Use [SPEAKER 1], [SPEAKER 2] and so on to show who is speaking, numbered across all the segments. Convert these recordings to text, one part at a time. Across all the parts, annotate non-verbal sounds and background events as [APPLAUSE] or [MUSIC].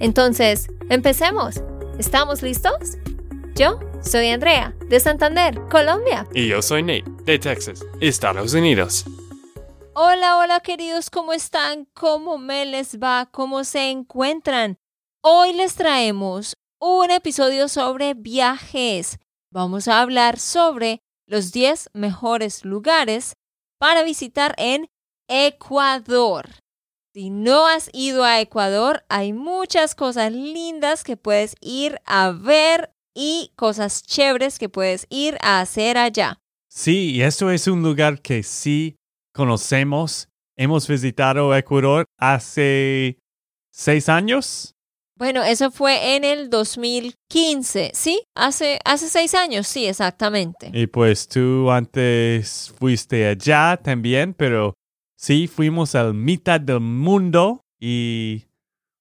[SPEAKER 1] Entonces, empecemos. ¿Estamos listos? Yo soy Andrea, de Santander, Colombia.
[SPEAKER 2] Y yo soy Nate, de Texas, Estados Unidos.
[SPEAKER 1] Hola, hola queridos, ¿cómo están? ¿Cómo me les va? ¿Cómo se encuentran? Hoy les traemos un episodio sobre viajes. Vamos a hablar sobre los 10 mejores lugares para visitar en Ecuador. Si no has ido a Ecuador, hay muchas cosas lindas que puedes ir a ver y cosas chéveres que puedes ir a hacer allá.
[SPEAKER 3] Sí, y esto es un lugar que sí conocemos. Hemos visitado Ecuador hace seis años.
[SPEAKER 1] Bueno, eso fue en el 2015, ¿sí? Hace, hace seis años, sí, exactamente.
[SPEAKER 3] Y pues tú antes fuiste allá también, pero sí, fuimos a la mitad del mundo y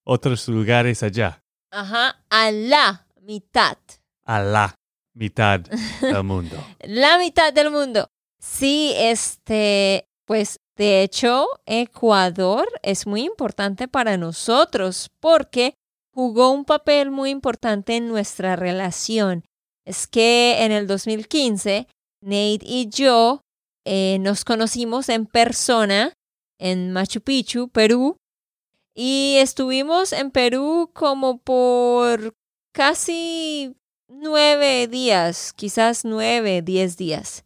[SPEAKER 3] otros lugares allá.
[SPEAKER 1] Ajá, a la mitad.
[SPEAKER 3] A la mitad [LAUGHS] del mundo.
[SPEAKER 1] la mitad del mundo. Sí, este, pues de hecho, Ecuador es muy importante para nosotros porque jugó un papel muy importante en nuestra relación. Es que en el 2015, Nate y yo eh, nos conocimos en persona en Machu Picchu, Perú, y estuvimos en Perú como por casi nueve días, quizás nueve, diez días.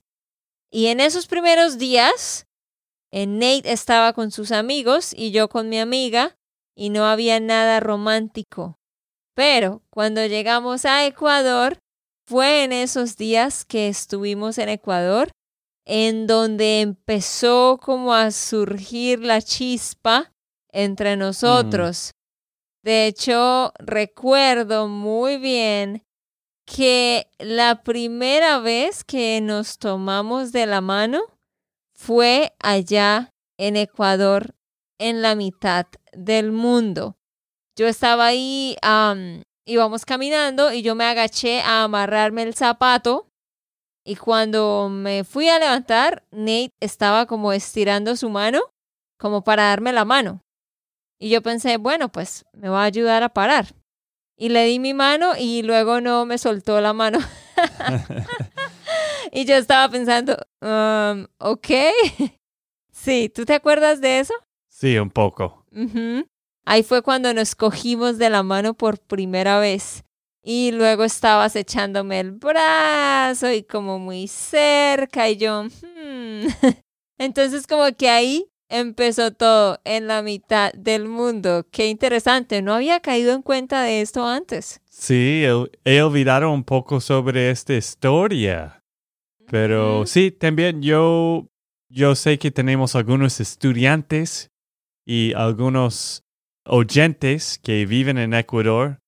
[SPEAKER 1] Y en esos primeros días, eh, Nate estaba con sus amigos y yo con mi amiga, y no había nada romántico. Pero cuando llegamos a Ecuador, fue en esos días que estuvimos en Ecuador, en donde empezó como a surgir la chispa entre nosotros. De hecho, recuerdo muy bien que la primera vez que nos tomamos de la mano fue allá en Ecuador, en la mitad del mundo. Yo estaba ahí, íbamos caminando y yo me agaché a amarrarme el zapato. Y cuando me fui a levantar, Nate estaba como estirando su mano, como para darme la mano. Y yo pensé, bueno, pues me va a ayudar a parar. Y le di mi mano y luego no me soltó la mano. [LAUGHS] [LAUGHS] y yo estaba pensando, um, ok. [LAUGHS] sí, ¿tú te acuerdas de eso?
[SPEAKER 3] Sí, un poco.
[SPEAKER 1] Ahí fue cuando nos cogimos de la mano por primera vez. Y luego estabas echándome el brazo y como muy cerca y yo... Hmm". [LAUGHS] Entonces como que ahí empezó todo en la mitad del mundo. Qué interesante, no había caído en cuenta de esto antes.
[SPEAKER 3] Sí, he olvidado un poco sobre esta historia. Pero sí, también yo, yo sé que tenemos algunos estudiantes y algunos oyentes que viven en Ecuador.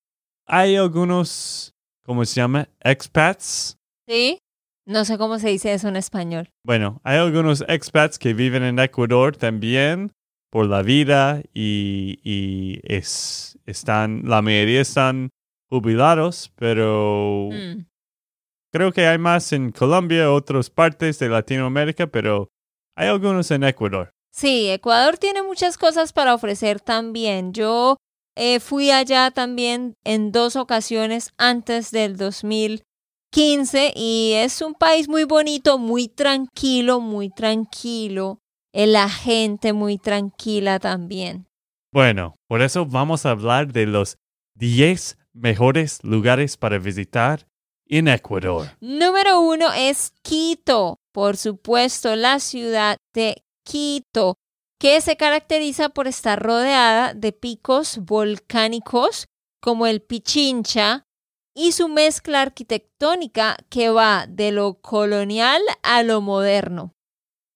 [SPEAKER 3] Hay algunos, ¿cómo se llama? Expats.
[SPEAKER 1] Sí. No sé cómo se dice eso en español.
[SPEAKER 3] Bueno, hay algunos expats que viven en Ecuador también por la vida y, y es, están, la mayoría están jubilados, pero mm. creo que hay más en Colombia, otras partes de Latinoamérica, pero hay algunos en Ecuador.
[SPEAKER 1] Sí, Ecuador tiene muchas cosas para ofrecer también. Yo eh, fui allá también en dos ocasiones antes del 2015 y es un país muy bonito, muy tranquilo, muy tranquilo. La gente muy tranquila también.
[SPEAKER 3] Bueno, por eso vamos a hablar de los 10 mejores lugares para visitar en Ecuador.
[SPEAKER 1] Número uno es Quito, por supuesto, la ciudad de Quito, que se caracteriza por estar rodeada de picos volcánicos como el Pichincha y su mezcla arquitectónica que va de lo colonial a lo moderno.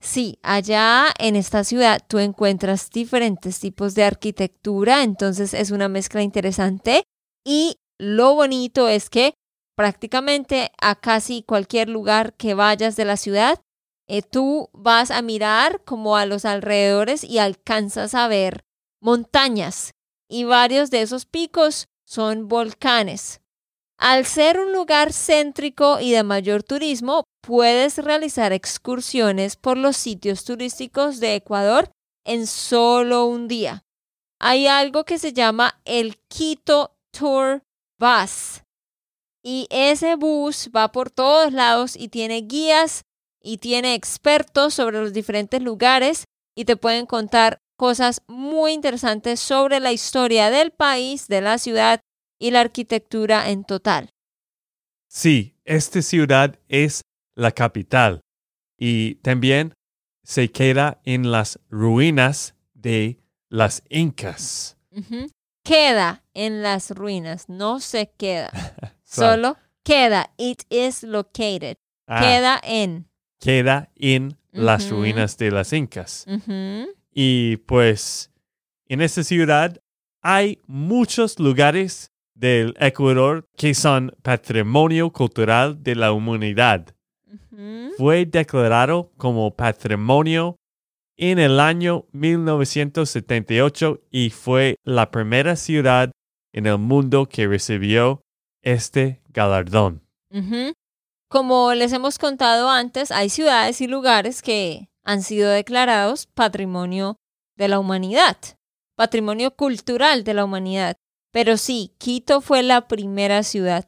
[SPEAKER 1] Sí, allá en esta ciudad tú encuentras diferentes tipos de arquitectura, entonces es una mezcla interesante y lo bonito es que prácticamente a casi cualquier lugar que vayas de la ciudad, eh, tú vas a mirar como a los alrededores y alcanzas a ver montañas y varios de esos picos son volcanes. Al ser un lugar céntrico y de mayor turismo, puedes realizar excursiones por los sitios turísticos de Ecuador en solo un día. Hay algo que se llama el Quito Tour Bus. Y ese bus va por todos lados y tiene guías y tiene expertos sobre los diferentes lugares y te pueden contar cosas muy interesantes sobre la historia del país, de la ciudad y la arquitectura en total.
[SPEAKER 3] Sí, esta ciudad es la capital y también se queda en las ruinas de las incas.
[SPEAKER 1] Queda en las ruinas, no se queda, [LAUGHS] solo queda. It is located.
[SPEAKER 3] Ah,
[SPEAKER 1] Queda en.
[SPEAKER 3] Queda en las ruinas de las incas. Y pues en esta ciudad hay muchos lugares del Ecuador que son patrimonio cultural de la humanidad. Fue declarado como patrimonio en el año 1978 y fue la primera ciudad en el mundo que recibió este galardón.
[SPEAKER 1] Como les hemos contado antes, hay ciudades y lugares que han sido declarados patrimonio de la humanidad, patrimonio cultural de la humanidad. Pero sí, Quito fue la primera ciudad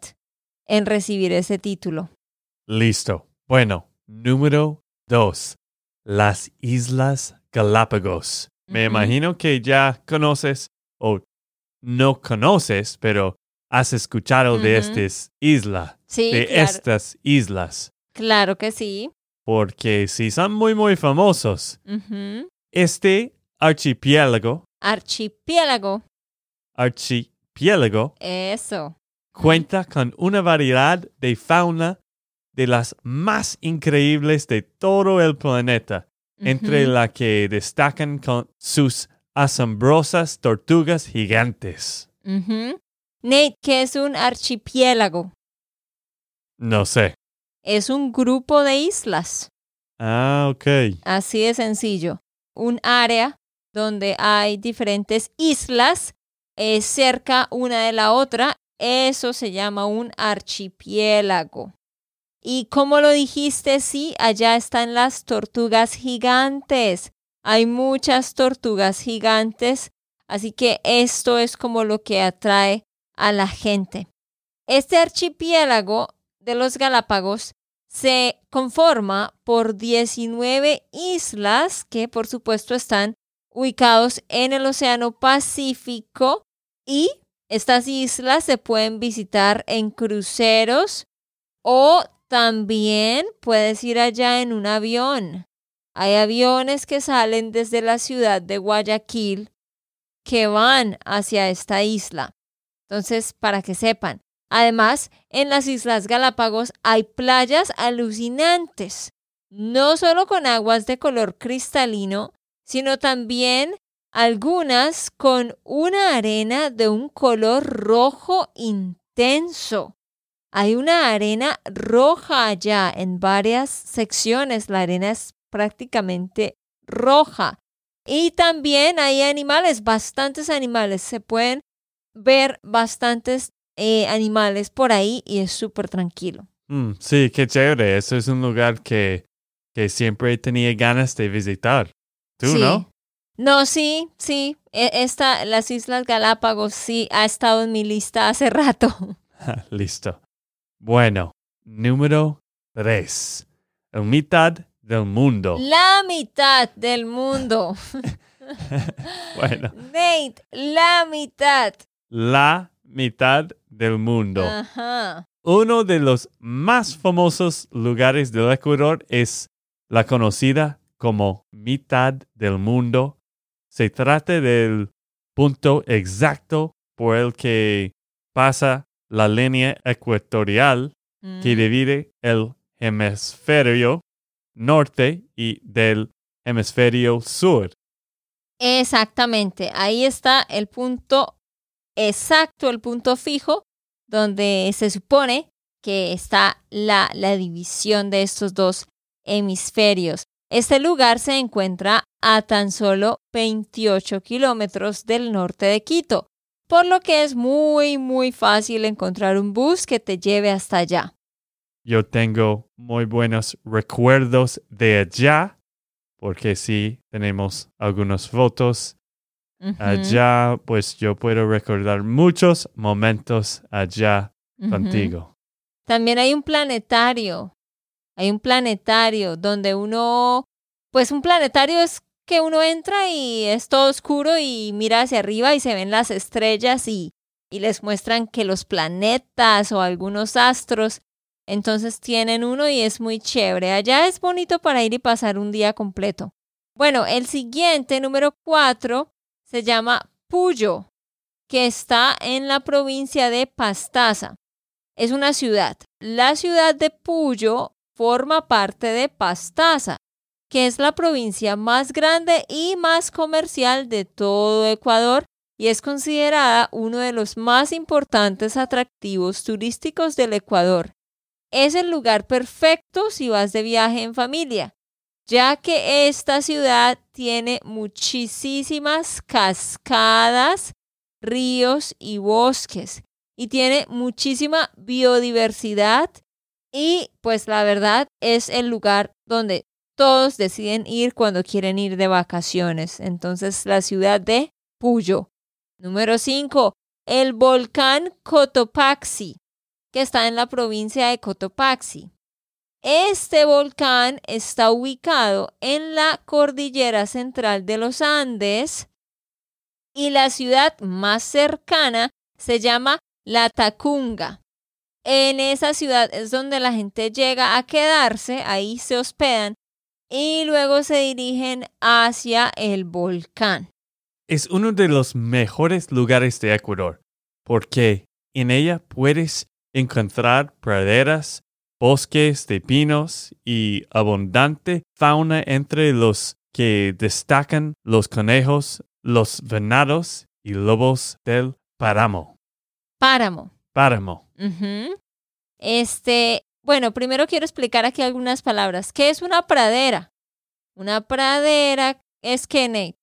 [SPEAKER 1] en recibir ese título.
[SPEAKER 3] Listo. Bueno, número dos. Las Islas Galápagos. Me imagino que ya conoces o no conoces, pero has escuchado de estas islas,
[SPEAKER 1] Sí,
[SPEAKER 3] de
[SPEAKER 1] claro,
[SPEAKER 3] estas islas,
[SPEAKER 1] claro que sí.
[SPEAKER 3] porque sí son muy, muy famosos. Este archipiélago,
[SPEAKER 1] Archipiélago,
[SPEAKER 3] archipiélago,
[SPEAKER 1] eso.
[SPEAKER 3] cuenta con una variedad de fauna de las más increíbles de todo el planeta. entre la que destacan con sus asombrosas tortugas gigantes.
[SPEAKER 1] Nate, ¿qué es un archipiélago?
[SPEAKER 3] No sé.
[SPEAKER 1] Es un grupo de islas.
[SPEAKER 3] Ah, ok.
[SPEAKER 1] Así de sencillo. Un área donde hay diferentes islas eh, cerca una de la otra. Eso se llama un archipiélago. Y como lo dijiste, sí, allá están las tortugas gigantes. Hay muchas tortugas gigantes. Así que esto es como lo que atrae a la gente. Este archipiélago de los Galápagos se conforma por 19 islas que por supuesto están ubicados en el Océano Pacífico y estas islas se pueden visitar en cruceros o también puedes ir allá en un avión. Hay aviones que salen desde la ciudad de Guayaquil que van hacia esta isla. Entonces, para que sepan, Además, en las Islas Galápagos hay playas alucinantes, no solo con aguas de color cristalino, sino también algunas con una arena de un color rojo intenso. Hay una arena roja allá en varias secciones, la arena es prácticamente roja. Y también hay animales, bastantes animales, se pueden ver bastantes eh, animales por ahí y es súper tranquilo.
[SPEAKER 3] Mm, sí, qué chévere. Eso es un lugar que, que siempre tenía ganas de visitar. ¿Tú
[SPEAKER 1] Sí.
[SPEAKER 3] no?
[SPEAKER 1] No, sí, sí. e- Esta, las Islas Galápagos sí ha estado en mi lista hace rato. [LAUGHS] [LAUGHS]
[SPEAKER 3] Listo. Bueno, número tres. El mitad del mundo.
[SPEAKER 1] La mitad del mundo. [LAUGHS]
[SPEAKER 3] Bueno,
[SPEAKER 1] Nate, la mitad.
[SPEAKER 3] la mitad del mundo.
[SPEAKER 1] Ajá.
[SPEAKER 3] Uno de los más famosos lugares del Ecuador es la conocida como mitad del mundo. Se trata del punto exacto por el que pasa la línea ecuatorial que
[SPEAKER 1] Mm,
[SPEAKER 3] divide el hemisferio norte y del hemisferio sur.
[SPEAKER 1] Exactamente, ahí está el punto exacto, el punto fijo, donde se supone que está la, la división de estos dos hemisferios. Este lugar se encuentra a tan solo 28 kilómetros del norte de Quito, por lo que es muy, muy fácil encontrar un bus que te lleve hasta allá.
[SPEAKER 3] Yo tengo muy buenos recuerdos de allá, porque sí, tenemos algunas fotos. Allá, pues yo puedo recordar muchos momentos allá contigo.
[SPEAKER 1] También hay un planetario. Hay un planetario donde uno, pues un planetario es que uno entra y es todo oscuro y mira hacia arriba y se ven las estrellas y, y les muestran que los planetas o algunos astros, entonces tienen uno y es muy chévere. Allá es bonito para ir y pasar un día completo. Bueno, el siguiente, número cuatro, se llama Puyo, que está en la provincia de Pastaza es una ciudad. La ciudad de Puyo forma parte de Pastaza, que es la provincia más grande y más comercial de todo Ecuador y es considerada uno de los más importantes atractivos turísticos del Ecuador. Es el lugar perfecto si vas de viaje en familia, ya que esta ciudad tiene muchísimas cascadas, ríos y bosques y tiene muchísima biodiversidad y pues la verdad es el lugar donde todos deciden ir cuando quieren ir de vacaciones. Entonces la ciudad de Puyo. Número 5. El volcán Cotopaxi, que está en la provincia de Cotopaxi. Este volcán está ubicado en la cordillera central de los Andes y la ciudad más cercana se llama La Tacunga. En esa ciudad es donde la gente llega a quedarse, ahí se hospedan y luego se dirigen hacia el volcán.
[SPEAKER 3] Es uno de los mejores lugares de Ecuador, porque en ella puedes encontrar praderas, bosques de pinos y abundante fauna entre los que destacan los conejos, los venados y lobos del páramo.
[SPEAKER 1] Páramo.
[SPEAKER 3] Páramo.
[SPEAKER 1] Este, bueno, primero quiero explicar aquí algunas palabras. ¿Qué es una pradera? Una pradera es que, Nate,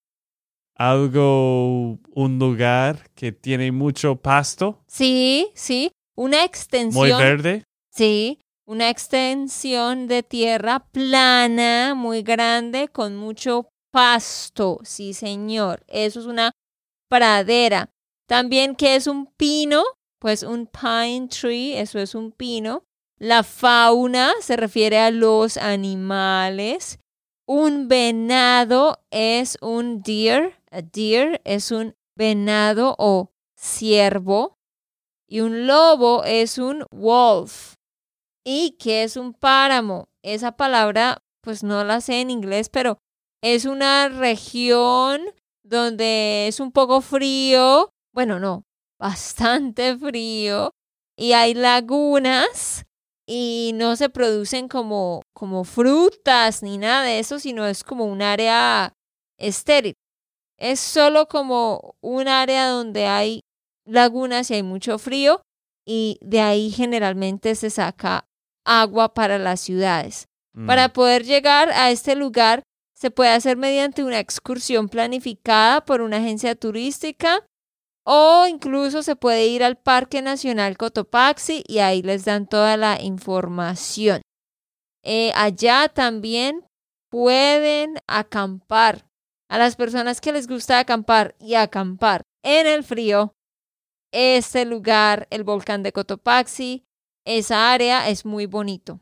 [SPEAKER 3] Algo, un lugar que tiene mucho pasto,
[SPEAKER 1] sí, sí, una
[SPEAKER 3] muy
[SPEAKER 1] extensión,
[SPEAKER 3] verde.
[SPEAKER 1] sí, una extensión de tierra plana, muy grande, con mucho pasto, sí, señor. Eso es una pradera. También, ¿qué es un pino? Pues un pine tree, eso es un pino. La fauna se refiere a los animales. Un venado es un deer. A deer es un venado o ciervo. Y un lobo es un wolf. ¿Y qué es un páramo? Esa palabra, pues no la sé en inglés, pero es una región donde es un poco frío. Bueno, no, [LAUGHS] bastante frío. Y hay lagunas y no se producen como, como frutas ni nada de eso, sino es como un área estéril. Es solo como un área donde hay lagunas y hay mucho frío y de ahí generalmente se saca agua para las ciudades.
[SPEAKER 3] Mm.
[SPEAKER 1] Para poder llegar a este lugar se puede hacer mediante una excursión planificada por una agencia turística o incluso se puede ir al Parque Nacional Cotopaxi y ahí les dan toda la información. Eh, allá también pueden acampar. A las personas que les gusta acampar y acampar en el frío, este lugar, el volcán de Cotopaxi, esa área es muy bonito.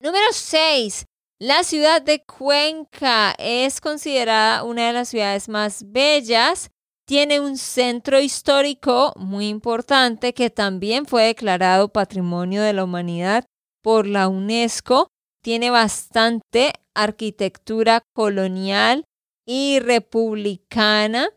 [SPEAKER 1] Número 6. La ciudad de Cuenca es considerada una de las ciudades más bellas. Tiene un centro histórico muy importante que también fue declarado Patrimonio de la Humanidad por la UNESCO. Tiene bastante arquitectura colonial y republicana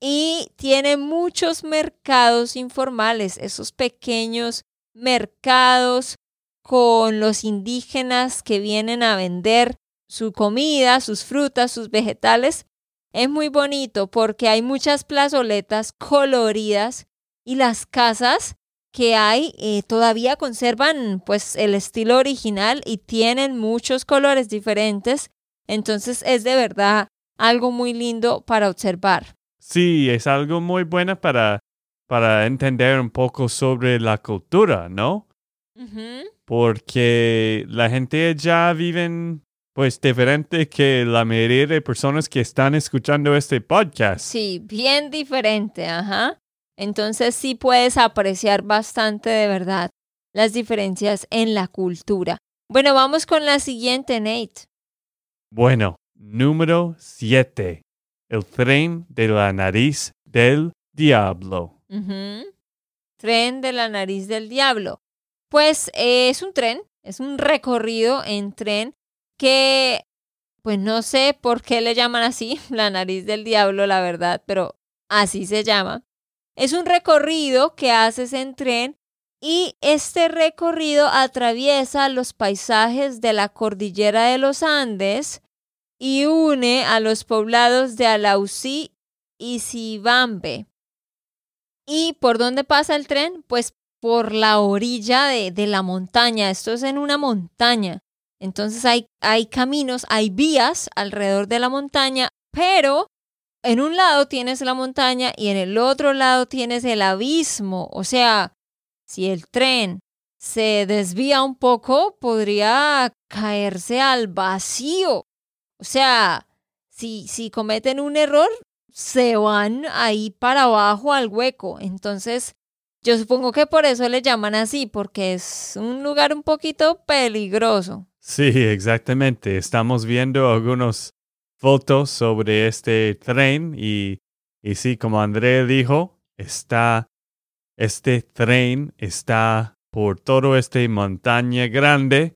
[SPEAKER 1] y tiene muchos mercados informales, esos pequeños mercados con los indígenas que vienen a vender su comida, sus frutas, sus vegetales. Es muy bonito porque hay muchas plazoletas coloridas y las casas que hay eh, todavía conservan pues el estilo original y tienen muchos colores diferentes. Entonces es de verdad algo muy lindo para observar.
[SPEAKER 3] Sí, es algo muy bueno para, para entender un poco sobre la cultura, ¿no? Porque la gente ya viven pues diferente que la mayoría de personas que están escuchando este podcast.
[SPEAKER 1] Sí, bien diferente, ajá. Entonces sí puedes apreciar bastante de verdad las diferencias en la cultura. Bueno, vamos con la siguiente, Nate.
[SPEAKER 3] Bueno, número 7. El tren de la nariz del diablo.
[SPEAKER 1] Tren de la nariz del diablo. Pues eh, es un tren, es un recorrido en tren que, pues no sé por qué le llaman así, [LAUGHS] la nariz del diablo, la verdad, pero así se llama. Es un recorrido que haces en tren y este recorrido atraviesa los paisajes de la cordillera de los Andes y une a los poblados de Alausí y Sibambe. ¿Y por dónde pasa el tren? Pues por la orilla de, de, la montaña. Esto es en una montaña. Entonces hay, hay caminos, hay vías alrededor de la montaña, pero en un lado tienes la montaña y en el otro lado tienes el abismo. O sea, si el tren se desvía un poco, podría caerse al vacío. O sea, si, si cometen un error, se van ahí para abajo al hueco. Entonces, yo supongo que por eso le llaman así, porque es un lugar un poquito peligroso.
[SPEAKER 3] Sí, exactamente. Estamos viendo algunos fotos sobre este tren y, y sí, como André dijo, está, este tren está por todo este montaña grande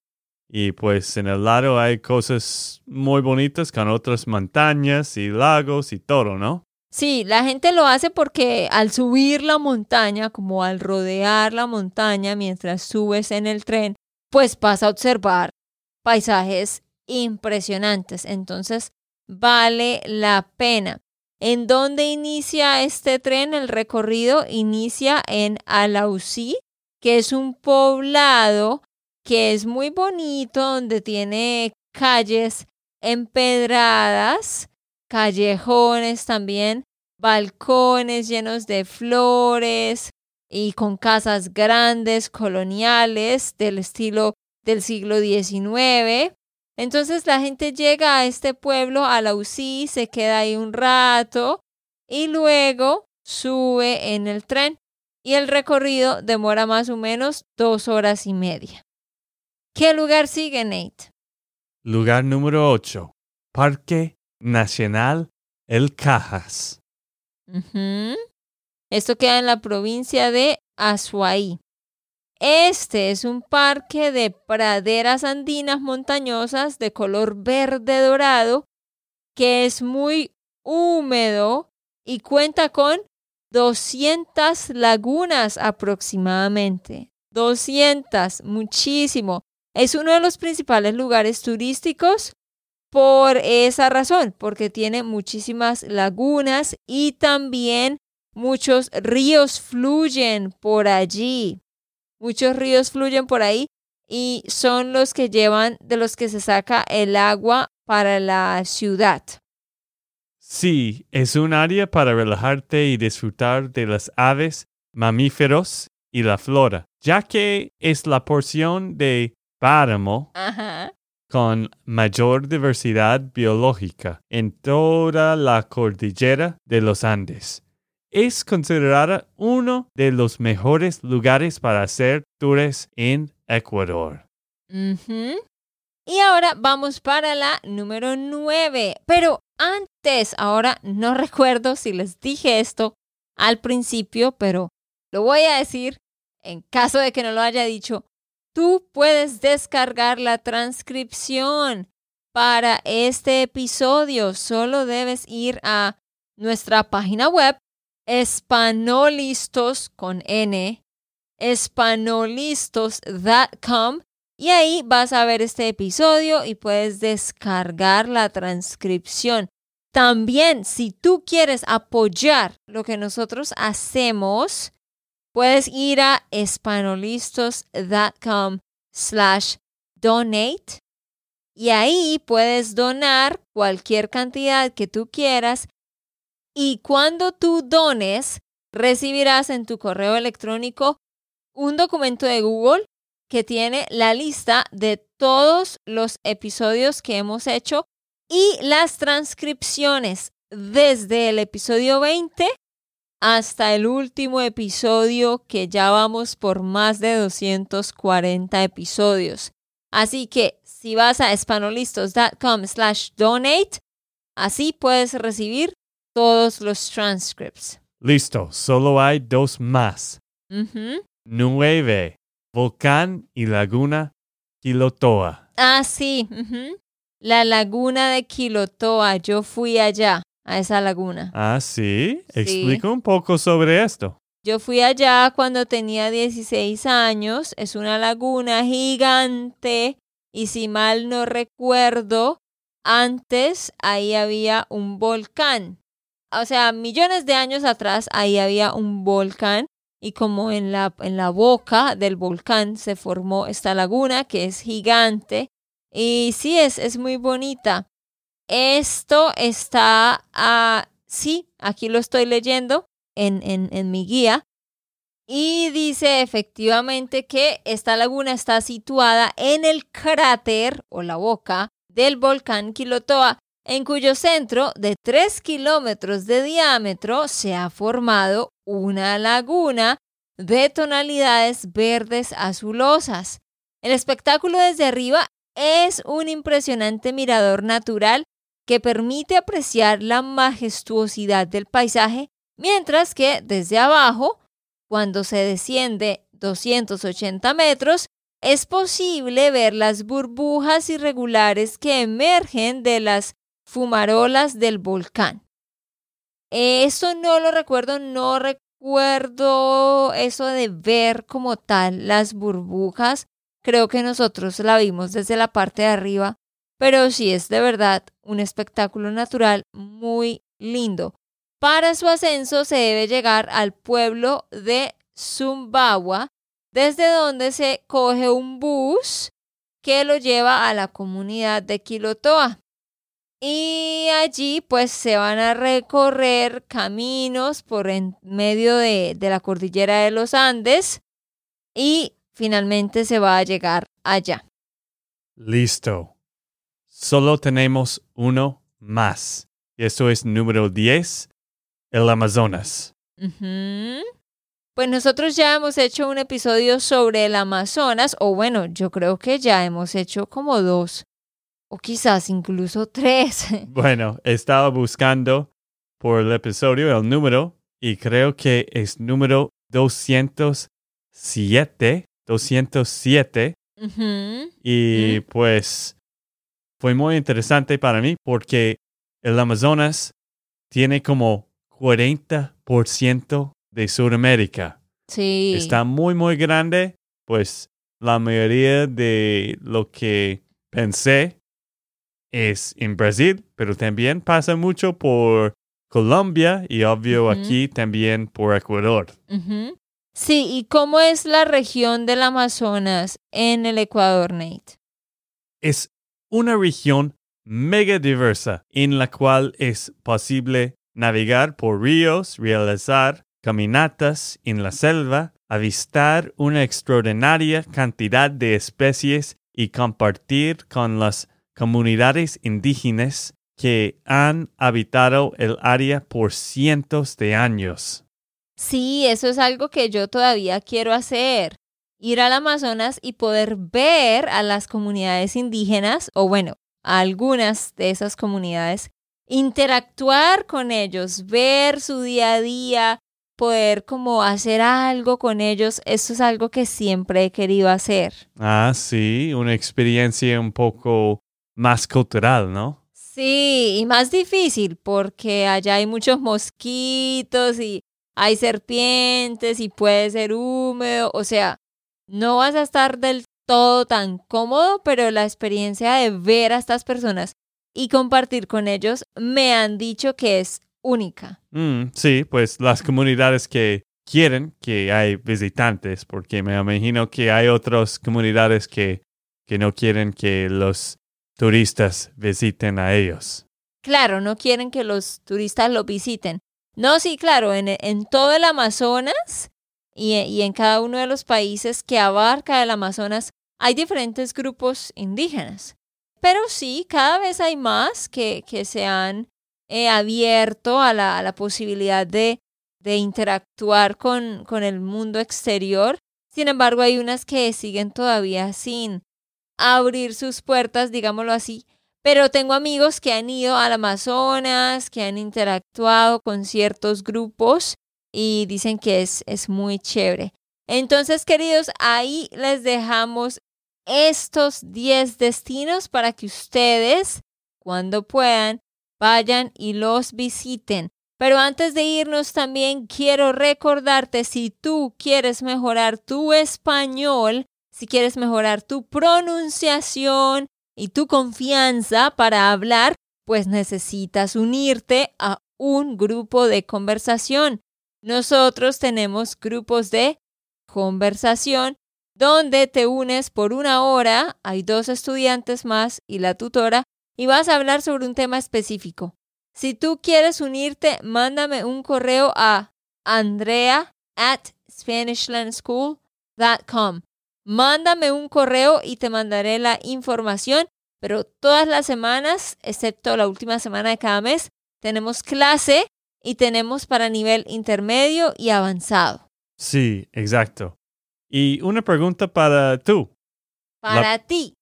[SPEAKER 3] y pues en el lado hay cosas muy bonitas con otras montañas y lagos y todo, ¿no?
[SPEAKER 1] Sí, la gente lo hace porque al subir la montaña, como al rodear la montaña mientras subes en el tren, pues vas a observar paisajes impresionantes. Entonces, vale la pena. ¿En dónde inicia este tren? El recorrido inicia en Alausí, que es un poblado que es muy bonito, donde tiene calles empedradas, callejones también, balcones llenos de flores y con casas grandes, coloniales, del estilo del siglo XIX. Entonces la gente llega a este pueblo, a la UCI, se queda ahí un rato y luego sube en el tren y el recorrido demora más o menos dos horas y media. ¿Qué lugar sigue, Nate?
[SPEAKER 3] Lugar número 8. Parque Nacional El Cajas.
[SPEAKER 1] Esto queda en la provincia de Azuay. Este es un parque de praderas andinas montañosas de color verde dorado que es muy húmedo y cuenta con 200 lagunas aproximadamente. 200, muchísimo. Es uno de los principales lugares turísticos por esa razón, porque tiene muchísimas lagunas y también muchos ríos fluyen por allí. Muchos ríos fluyen por ahí y son los que llevan, de los que se saca el agua para la ciudad.
[SPEAKER 3] Sí, es un área para relajarte y disfrutar de las aves, mamíferos y la flora, ya que es la porción de páramo con mayor diversidad biológica en toda la cordillera de los Andes es considerada uno de los mejores lugares para hacer tours en Ecuador.
[SPEAKER 1] Y ahora vamos para la número 9. Pero antes, ahora no recuerdo si les dije esto al principio, pero lo voy a decir en caso de que no lo haya dicho. Tú puedes descargar la transcripción para este episodio. Solo debes ir a nuestra página web espanolistos con N, espanolistos.com Y ahí vas a ver este episodio y puedes descargar la transcripción. También, si tú quieres apoyar lo que nosotros hacemos, puedes ir a espanolistos.com slash donate y ahí puedes donar cualquier cantidad que tú quieras y cuando tú dones recibirás en tu correo electrónico un documento de Google que tiene la lista de todos los episodios que hemos hecho y las transcripciones desde el episodio 20 hasta el último episodio que ya vamos por más de 240 episodios. Así que si vas a espanolistos.com slash donate, así puedes recibir todos los transcripts.
[SPEAKER 3] Listo, solo hay dos más. Nueve, Volcán y Laguna Quilotoa.
[SPEAKER 1] Ah, sí. La laguna de Quilotoa. Yo fui allá, a esa laguna.
[SPEAKER 3] Ah, sí. Explica un poco sobre esto.
[SPEAKER 1] Yo fui allá cuando tenía 16 años. Es una laguna gigante y si mal no recuerdo, antes ahí había un volcán. O sea, millones de años atrás ahí había un volcán y como en la, en la boca del volcán se formó esta laguna que es gigante y sí es, es muy bonita. Esto está, a sí, aquí lo estoy leyendo en, en, en mi guía. Y dice efectivamente que esta laguna está situada en el cráter o la boca del volcán Quilotoa, en cuyo centro de 3 kilómetros de diámetro se ha formado una laguna de tonalidades verdes azulosas. El espectáculo desde arriba es un impresionante mirador natural que permite apreciar la majestuosidad del paisaje, mientras que desde abajo, cuando se desciende 280 metros, es posible ver las burbujas irregulares que emergen de las fumarolas del volcán. Eso no lo recuerdo, no recuerdo eso de ver como tal las burbujas. Creo que nosotros la vimos desde la parte de arriba, pero sí es de verdad un espectáculo natural muy lindo. Para su ascenso se debe llegar al pueblo de Zumbawa, desde donde se coge un bus que lo lleva a la comunidad de Quilotoa. Y allí pues se van a recorrer caminos por en medio de, de la cordillera de los Andes y finalmente se va a llegar allá.
[SPEAKER 3] Listo. Solo tenemos uno más. Y esto es número 10, el Amazonas.
[SPEAKER 1] Pues nosotros ya hemos hecho un episodio sobre el Amazonas, o bueno, yo creo que ya hemos hecho como dos, o quizás incluso tres. [LAUGHS]
[SPEAKER 3] Bueno, estaba buscando por el episodio el número y creo que es número 207, 207. Y pues fue muy interesante para mí porque el Amazonas tiene como 40% de Sudamérica.
[SPEAKER 1] Sí.
[SPEAKER 3] Está muy, muy grande. Pues la mayoría de lo que pensé es en Brasil, pero también pasa mucho por Colombia y obvio aquí también por Ecuador.
[SPEAKER 1] Sí, ¿y cómo es la región del Amazonas en el Ecuador, Nate?
[SPEAKER 3] Es una región mega diversa en la cual es posible navegar por ríos, realizar caminatas en la selva, avistar una extraordinaria cantidad de especies y compartir con las comunidades indígenas que han habitado el área por cientos de años.
[SPEAKER 1] Sí, eso es algo que yo todavía quiero hacer ir al Amazonas y poder ver a las comunidades indígenas, o bueno, a algunas de esas comunidades, interactuar con ellos, ver su día a día, poder como hacer algo con ellos, eso es algo que siempre he querido hacer.
[SPEAKER 3] Ah, sí, una experiencia un poco más cultural, ¿no?
[SPEAKER 1] Sí, y más difícil porque allá hay muchos mosquitos y hay serpientes y puede ser húmedo, o sea, no vas a estar del todo tan cómodo, pero la experiencia de ver a estas personas y compartir con ellos me han dicho que es única.
[SPEAKER 3] Mm, sí, pues las comunidades que quieren que hay visitantes, porque me imagino que hay otras comunidades que, que no quieren que los turistas visiten a ellos.
[SPEAKER 1] Claro, no quieren que los turistas lo visiten. No, sí, claro, en, en todo el Amazonas y, y en cada uno de los países que abarca el Amazonas hay diferentes grupos indígenas. Pero sí, cada vez hay más que, que se han eh, abierto a la, a la posibilidad de, de interactuar con, con el mundo exterior. Sin embargo, hay unas que siguen todavía sin abrir sus puertas, digámoslo así. Pero tengo amigos que han ido al Amazonas, que han interactuado con ciertos grupos y dicen que es, es muy chévere. Entonces, queridos, ahí les dejamos estos 10 destinos para que ustedes, cuando puedan, vayan y los visiten. Pero antes de irnos también quiero recordarte si tú quieres mejorar tu español, si quieres mejorar tu pronunciación y tu confianza para hablar, pues necesitas unirte a un grupo de conversación. Nosotros tenemos grupos de conversación donde te unes por una hora, hay dos estudiantes más y la tutora, y vas a hablar sobre un tema específico. Si tú quieres unirte, mándame un correo a andrea at SpanishLandSchool.com. Mándame un correo y te mandaré la información, pero todas las semanas, excepto la última semana de cada mes, tenemos clase y tenemos para nivel intermedio y avanzado.
[SPEAKER 3] Sí, exacto. Y una pregunta para tú.
[SPEAKER 1] Para ti.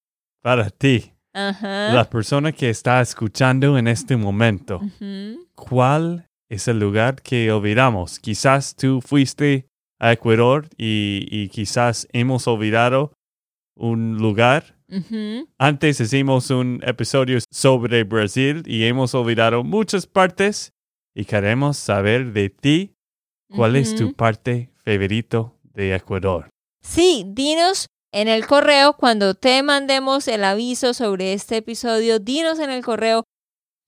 [SPEAKER 3] Para ti.
[SPEAKER 1] Ajá.
[SPEAKER 3] La persona que está escuchando en este momento.
[SPEAKER 1] Ujú.
[SPEAKER 3] ¿Cuál es el lugar que olvidamos? Quizás tú fuiste a Ecuador y, y quizás hemos olvidado un lugar.
[SPEAKER 1] Ujú.
[SPEAKER 3] Antes hicimos un episodio sobre Brasil y hemos olvidado muchas partes y queremos saber de ti cuál es tu parte favorito de Ecuador.
[SPEAKER 1] Sí, dinos en el correo cuando te mandemos el aviso sobre este episodio, dinos en el correo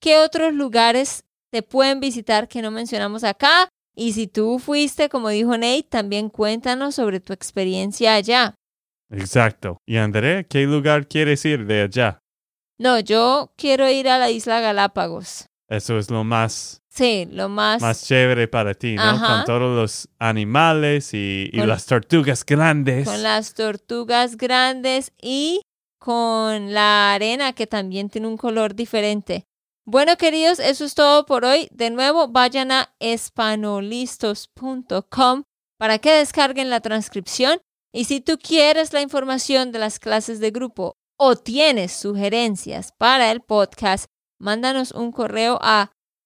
[SPEAKER 1] qué otros lugares te pueden visitar que no mencionamos acá. Y si tú fuiste, como dijo Nate, también cuéntanos sobre tu experiencia allá.
[SPEAKER 3] Exacto. Y Andrea, ¿qué lugar quieres ir de allá?
[SPEAKER 1] No, yo quiero ir a la isla Galápagos.
[SPEAKER 3] Eso es lo más,
[SPEAKER 1] Sí, lo más...
[SPEAKER 3] más chévere para ti, ¿no?
[SPEAKER 1] Ajá.
[SPEAKER 3] Con todos los animales y, y
[SPEAKER 1] Con-
[SPEAKER 3] las tortugas grandes.
[SPEAKER 1] con las tortugas grandes y con la arena que también tiene un color diferente. Bueno, queridos, eso es todo por hoy. De nuevo, vayan a espanolistos.com para que descarguen la transcripción. Y si tú quieres la información de las clases de grupo o tienes sugerencias para el podcast, mándanos un correo a